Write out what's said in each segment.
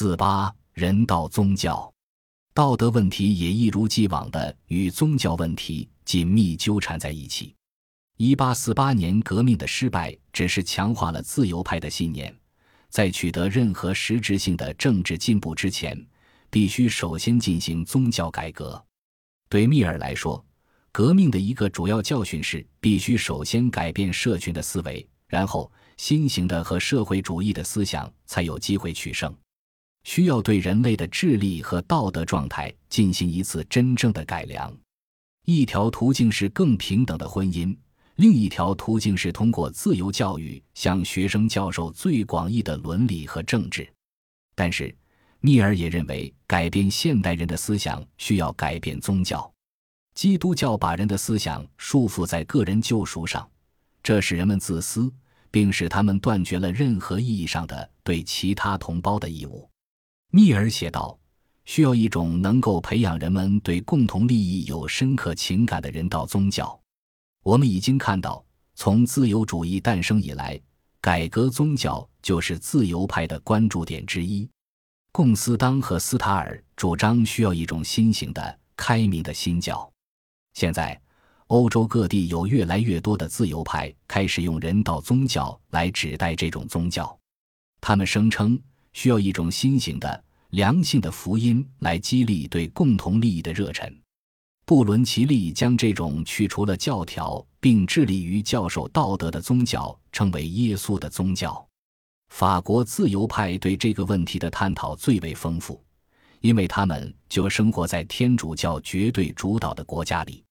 四八人道宗教，道德问题也一如既往的与宗教问题紧密纠缠在一起。一八四八年革命的失败，只是强化了自由派的信念。在取得任何实质性的政治进步之前，必须首先进行宗教改革。对密尔来说，革命的一个主要教训是，必须首先改变社群的思维，然后新型的和社会主义的思想才有机会取胜。需要对人类的智力和道德状态进行一次真正的改良。一条途径是更平等的婚姻。另一条途径是通过自由教育向学生教授最广义的伦理和政治，但是密尔也认为，改变现代人的思想需要改变宗教。基督教把人的思想束缚在个人救赎上，这使人们自私，并使他们断绝了任何意义上的对其他同胞的义务。密尔写道：“需要一种能够培养人们对共同利益有深刻情感的人道宗教。”我们已经看到，从自由主义诞生以来，改革宗教就是自由派的关注点之一。贡斯当和斯塔尔主张需要一种新型的、开明的新教。现在，欧洲各地有越来越多的自由派开始用人道宗教来指代这种宗教。他们声称需要一种新型的、良性的福音来激励对共同利益的热忱。布伦奇利将这种去除了教条并致力于教授道德的宗教称为耶稣的宗教。法国自由派对这个问题的探讨最为丰富，因为他们就生活在天主教绝对主导的国家里。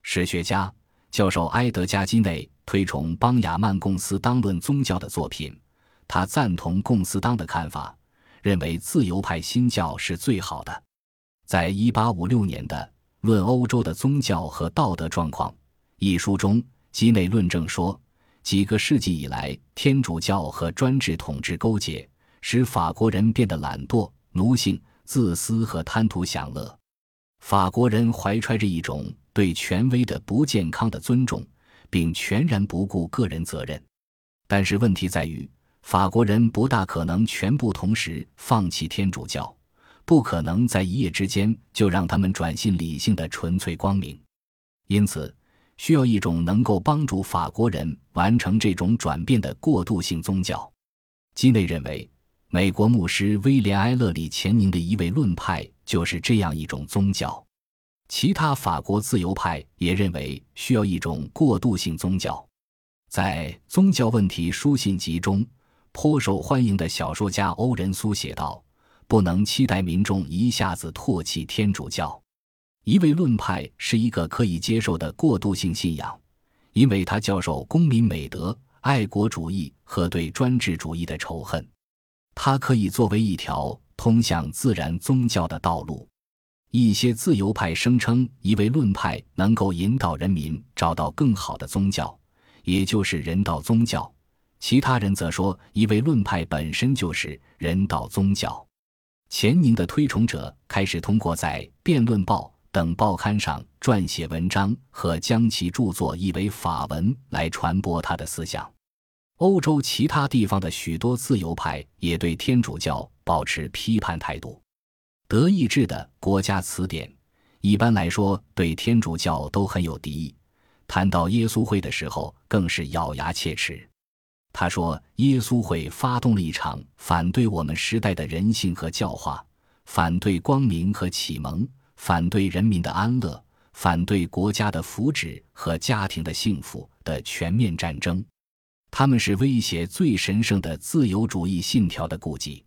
史学家教授埃德加基内推崇邦雅曼贡斯当论宗教的作品，他赞同贡斯当的看法，认为自由派新教是最好的。在一八五六年的。《论欧洲的宗教和道德状况》一书中，基内论证说，几个世纪以来，天主教和专制统治勾结，使法国人变得懒惰、奴性、自私和贪图享乐。法国人怀揣着一种对权威的不健康的尊重，并全然不顾个人责任。但是问题在于，法国人不大可能全部同时放弃天主教。不可能在一夜之间就让他们转信理性的纯粹光明，因此需要一种能够帮助法国人完成这种转变的过渡性宗教。基内认为，美国牧师威廉·埃勒里·钱宁的一位论派就是这样一种宗教。其他法国自由派也认为需要一种过渡性宗教。在《宗教问题书信集》中，颇受欢迎的小说家欧仁苏写道。不能期待民众一下子唾弃天主教。一位论派是一个可以接受的过渡性信仰，因为他教授公民美德、爱国主义和对专制主义的仇恨。它可以作为一条通向自然宗教的道路。一些自由派声称，一位论派能够引导人民找到更好的宗教，也就是人道宗教。其他人则说，一位论派本身就是人道宗教。钱宁的推崇者开始通过在《辩论报》等报刊上撰写文章和将其著作译为法文来传播他的思想。欧洲其他地方的许多自由派也对天主教保持批判态度。德意志的国家词典一般来说对天主教都很有敌意，谈到耶稣会的时候更是咬牙切齿。他说：“耶稣会发动了一场反对我们时代的人性和教化，反对光明和启蒙，反对人民的安乐，反对国家的福祉和家庭的幸福的全面战争。他们是威胁最神圣的自由主义信条的顾忌。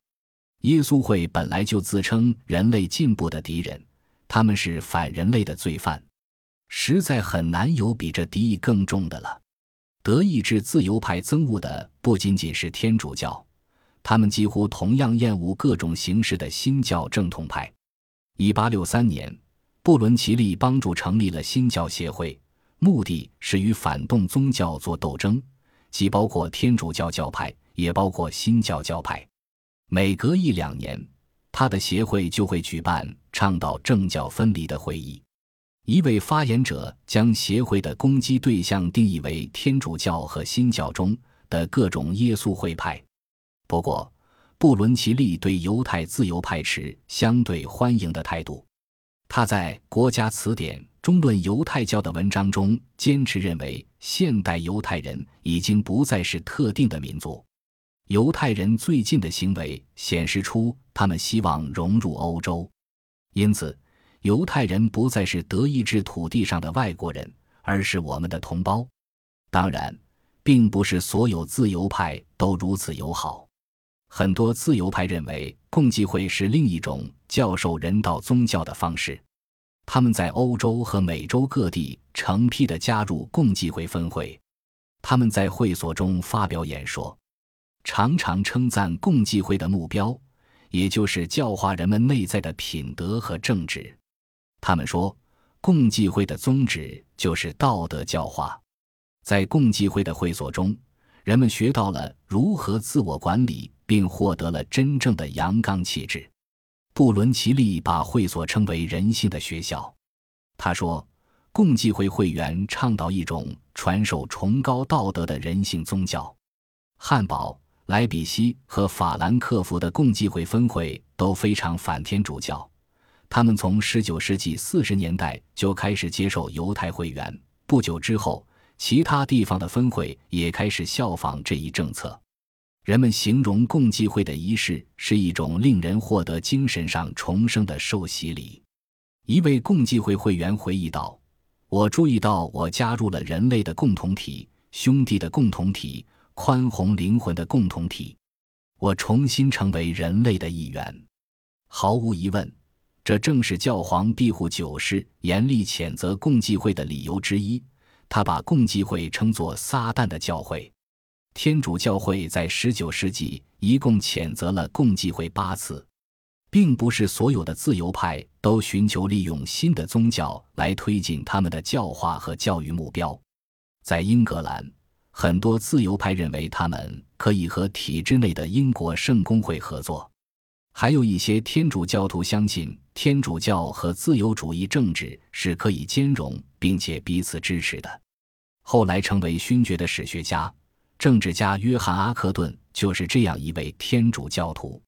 耶稣会本来就自称人类进步的敌人，他们是反人类的罪犯，实在很难有比这敌意更重的了。”德意志自由派憎恶的不仅仅是天主教，他们几乎同样厌恶各种形式的新教正统派。一八六三年，布伦奇利帮助成立了新教协会，目的是与反动宗教做斗争，既包括天主教教派，也包括新教教派。每隔一两年，他的协会就会举办倡导政教分离的会议。一位发言者将协会的攻击对象定义为天主教和新教中的各种耶稣会派。不过，布伦奇利对犹太自由派持相对欢迎的态度。他在《国家词典》中论犹太教的文章中坚持认为，现代犹太人已经不再是特定的民族。犹太人最近的行为显示出他们希望融入欧洲，因此，犹太人不再是德意志土地上的外国人，而是我们的同胞。当然，并不是所有自由派都如此友好。很多自由派认为共济会是另一种教授人道宗教的方式。他们在欧洲和美洲各地成批的加入共济会分会，他们在会所中发表演说。常常称赞共济会的目标，也就是教化人们内在的品德和正直。他们说，共济会的宗旨就是道德教化。在共济会的会所中，人们学到了如何自我管理，并获得了真正的阳刚气质。布伦奇利把会所称为人性的学校。他说，共济会会员倡导一种传授崇高道德的人性宗教。汉堡。莱比锡和法兰克福的共济会分会都非常反天主教，他们从19世纪40年代就开始接受犹太会员。不久之后，其他地方的分会也开始效仿这一政策。人们形容共济会的仪式是一种令人获得精神上重生的受洗礼。一位共济会会员回忆道：“我注意到我加入了人类的共同体，兄弟的共同体。”宽宏灵魂的共同体，我重新成为人类的一员。毫无疑问，这正是教皇庇护九世严厉谴责共济会的理由之一。他把共济会称作“撒旦的教会”。天主教会在十九世纪一共谴责了共济会八次，并不是所有的自由派都寻求利用新的宗教来推进他们的教化和教育目标。在英格兰。很多自由派认为他们可以和体制内的英国圣公会合作，还有一些天主教徒相信天主教和自由主义政治是可以兼容并且彼此支持的。后来成为勋爵的史学家、政治家约翰·阿克顿就是这样一位天主教徒，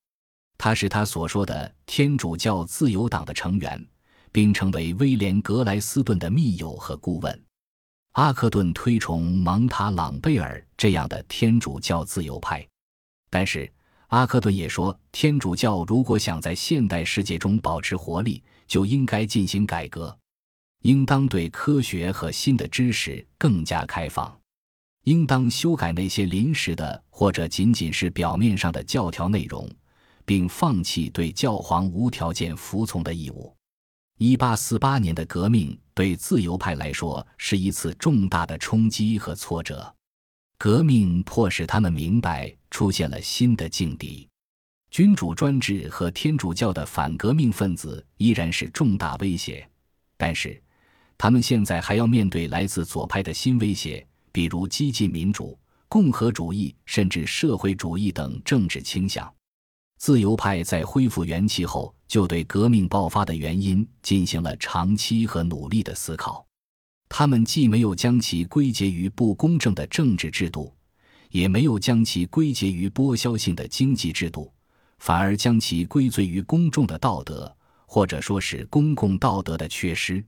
他是他所说的天主教自由党的成员，并成为威廉·格莱斯顿的密友和顾问。阿克顿推崇蒙塔朗贝尔这样的天主教自由派，但是阿克顿也说，天主教如果想在现代世界中保持活力，就应该进行改革，应当对科学和新的知识更加开放，应当修改那些临时的或者仅仅是表面上的教条内容，并放弃对教皇无条件服从的义务。一八四八年的革命对自由派来说是一次重大的冲击和挫折。革命迫使他们明白出现了新的境地，君主专制和天主教的反革命分子依然是重大威胁，但是他们现在还要面对来自左派的新威胁，比如激进民主、共和主义甚至社会主义等政治倾向。自由派在恢复元气后，就对革命爆发的原因进行了长期和努力的思考。他们既没有将其归结于不公正的政治制度，也没有将其归结于剥削性的经济制度，反而将其归罪于公众的道德，或者说是公共道德的缺失。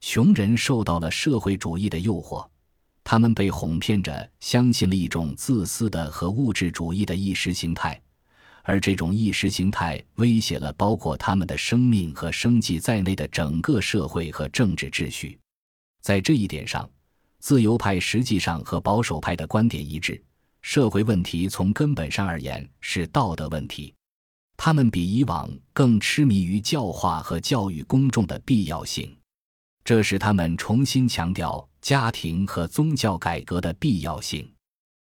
穷人受到了社会主义的诱惑，他们被哄骗着相信了一种自私的和物质主义的意识形态。而这种意识形态威胁了包括他们的生命和生计在内的整个社会和政治秩序。在这一点上，自由派实际上和保守派的观点一致：社会问题从根本上而言是道德问题。他们比以往更痴迷于教化和教育公众的必要性，这使他们重新强调家庭和宗教改革的必要性。